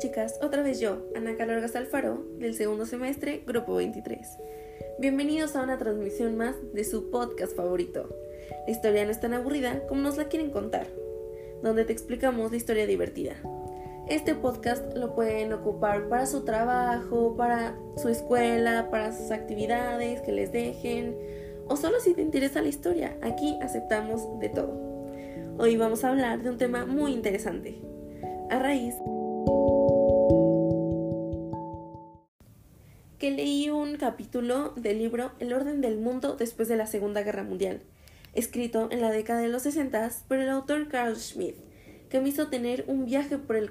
chicas, otra vez yo, Ana Carolga Alfaro, del segundo semestre, Grupo 23. Bienvenidos a una transmisión más de su podcast favorito. La historia no es tan aburrida como nos la quieren contar, donde te explicamos la historia divertida. Este podcast lo pueden ocupar para su trabajo, para su escuela, para sus actividades que les dejen, o solo si te interesa la historia. Aquí aceptamos de todo. Hoy vamos a hablar de un tema muy interesante. A raíz que leí un capítulo del libro El orden del mundo después de la Segunda Guerra Mundial, escrito en la década de los 60 por el autor Carl Schmitt, que me hizo tener un viaje por el,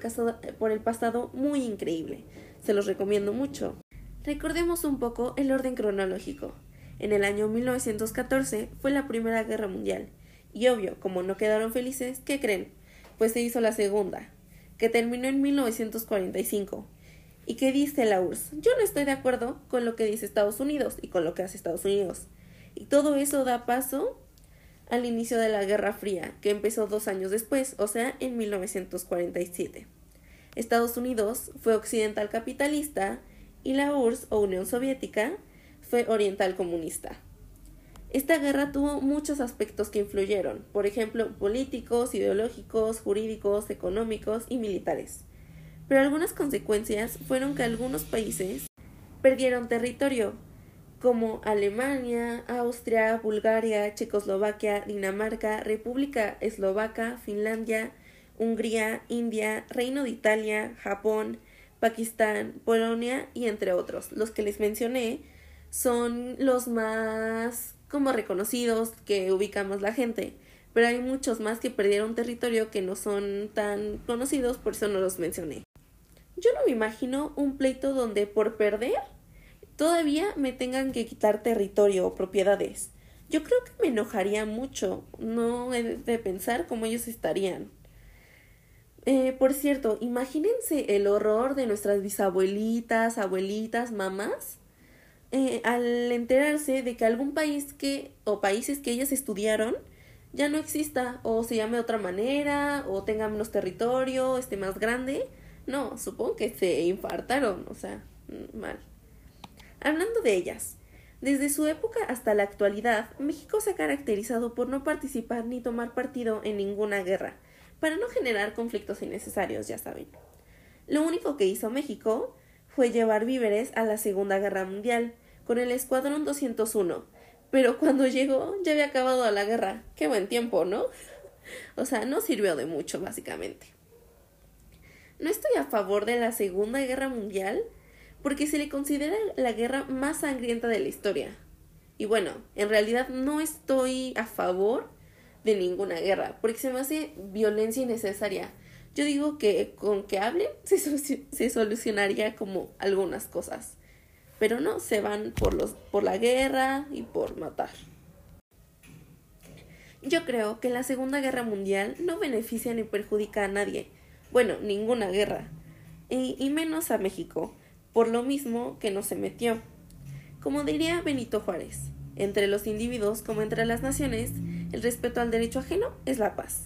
por el pasado muy increíble. Se los recomiendo mucho. Recordemos un poco el orden cronológico. En el año 1914 fue la Primera Guerra Mundial, y obvio, como no quedaron felices, ¿qué creen? Pues se hizo la Segunda, que terminó en 1945 ¿Y qué dice la URSS? Yo no estoy de acuerdo con lo que dice Estados Unidos y con lo que hace Estados Unidos. Y todo eso da paso al inicio de la Guerra Fría, que empezó dos años después, o sea, en 1947. Estados Unidos fue occidental capitalista y la URSS o Unión Soviética fue oriental comunista. Esta guerra tuvo muchos aspectos que influyeron, por ejemplo, políticos, ideológicos, jurídicos, económicos y militares pero algunas consecuencias fueron que algunos países perdieron territorio, como Alemania, Austria, Bulgaria, Checoslovaquia, Dinamarca, República Eslovaca, Finlandia, Hungría, India, Reino de Italia, Japón, Pakistán, Polonia y entre otros. Los que les mencioné son los más como reconocidos que ubicamos la gente, pero hay muchos más que perdieron territorio que no son tan conocidos, por eso no los mencioné. Yo no me imagino un pleito donde por perder todavía me tengan que quitar territorio o propiedades. Yo creo que me enojaría mucho. No he de pensar cómo ellos estarían. Eh, por cierto, imagínense el horror de nuestras bisabuelitas, abuelitas, mamás, eh, al enterarse de que algún país que, o países que ellas estudiaron, ya no exista, o se llame de otra manera, o tenga menos territorio, esté más grande, no, supongo que se infartaron, o sea, mm, mal. Hablando de ellas, desde su época hasta la actualidad, México se ha caracterizado por no participar ni tomar partido en ninguna guerra, para no generar conflictos innecesarios, ya saben. Lo único que hizo México fue llevar víveres a la Segunda Guerra Mundial, con el Escuadrón 201, pero cuando llegó ya había acabado la guerra. Qué buen tiempo, ¿no? o sea, no sirvió de mucho, básicamente. No estoy a favor de la Segunda Guerra Mundial porque se le considera la guerra más sangrienta de la historia. Y bueno, en realidad no estoy a favor de ninguna guerra, porque se me hace violencia innecesaria. Yo digo que con que hablen se, solucionaría como algunas cosas. Pero no, se van por la guerra y por matar. Yo creo que la Segunda Guerra Mundial no beneficia ni perjudica a nadie, bueno, ninguna guerra, y, menos a México, por lo mismo que no se metió. Como diría Benito Juárez, entre los individuos como entre las naciones, el respeto al derecho ajeno es la paz.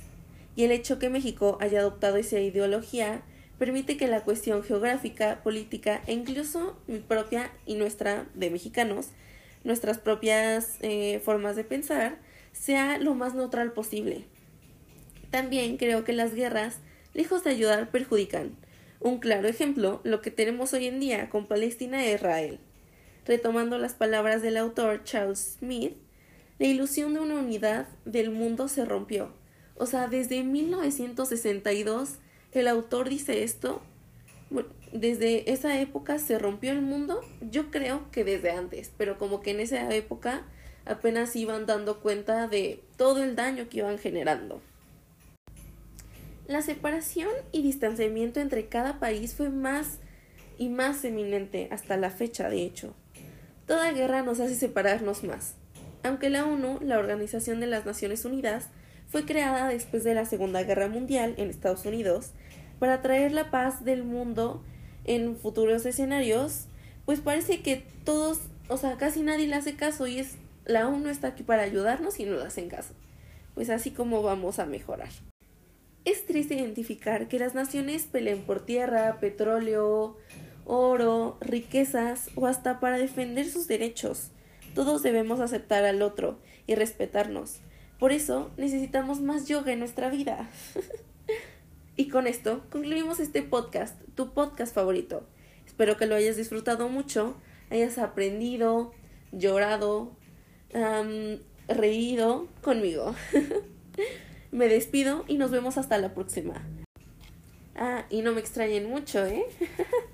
Y el hecho que México haya adoptado esa ideología permite que la cuestión geográfica, política e incluso mi propia y nuestra de mexicanos, nuestras propias eh, formas de pensar, sea lo más neutral posible. También creo que las guerras lejos de ayudar, perjudican. Un claro ejemplo, lo que tenemos hoy en día con Palestina e Israel. Retomando las palabras del autor Charles Smith, la ilusión de una unidad del mundo se rompió. O sea, desde 1962 el autor dice esto. desde esa época se rompió el mundo. Yo creo que desde antes, pero como que en esa época apenas iban dando cuenta de todo el daño que iban generando. La separación y distanciamiento entre cada país fue más y más eminente hasta la fecha, de hecho. Toda guerra nos hace separarnos más. Aunque la ONU, la Organización de las Naciones Unidas, fue creada después de la Segunda Guerra Mundial en Estados Unidos para traer la paz del mundo en futuros escenarios, pues parece que todos, o sea, casi nadie le hace caso y es la ONU está aquí para ayudarnos y no le hacen caso. Pues así como vamos a mejorar. Es triste identificar que las naciones peleen por tierra, petróleo, oro, riquezas o hasta para defender sus derechos. Todos debemos aceptar al otro y respetarnos. Por eso necesitamos más yoga en nuestra vida. y con esto concluimos este podcast, tu podcast favorito. Espero que lo hayas disfrutado mucho, hayas aprendido, llorado, reído conmigo. Me despido y nos vemos hasta la próxima. Ah, y no me extrañen mucho, ¿eh?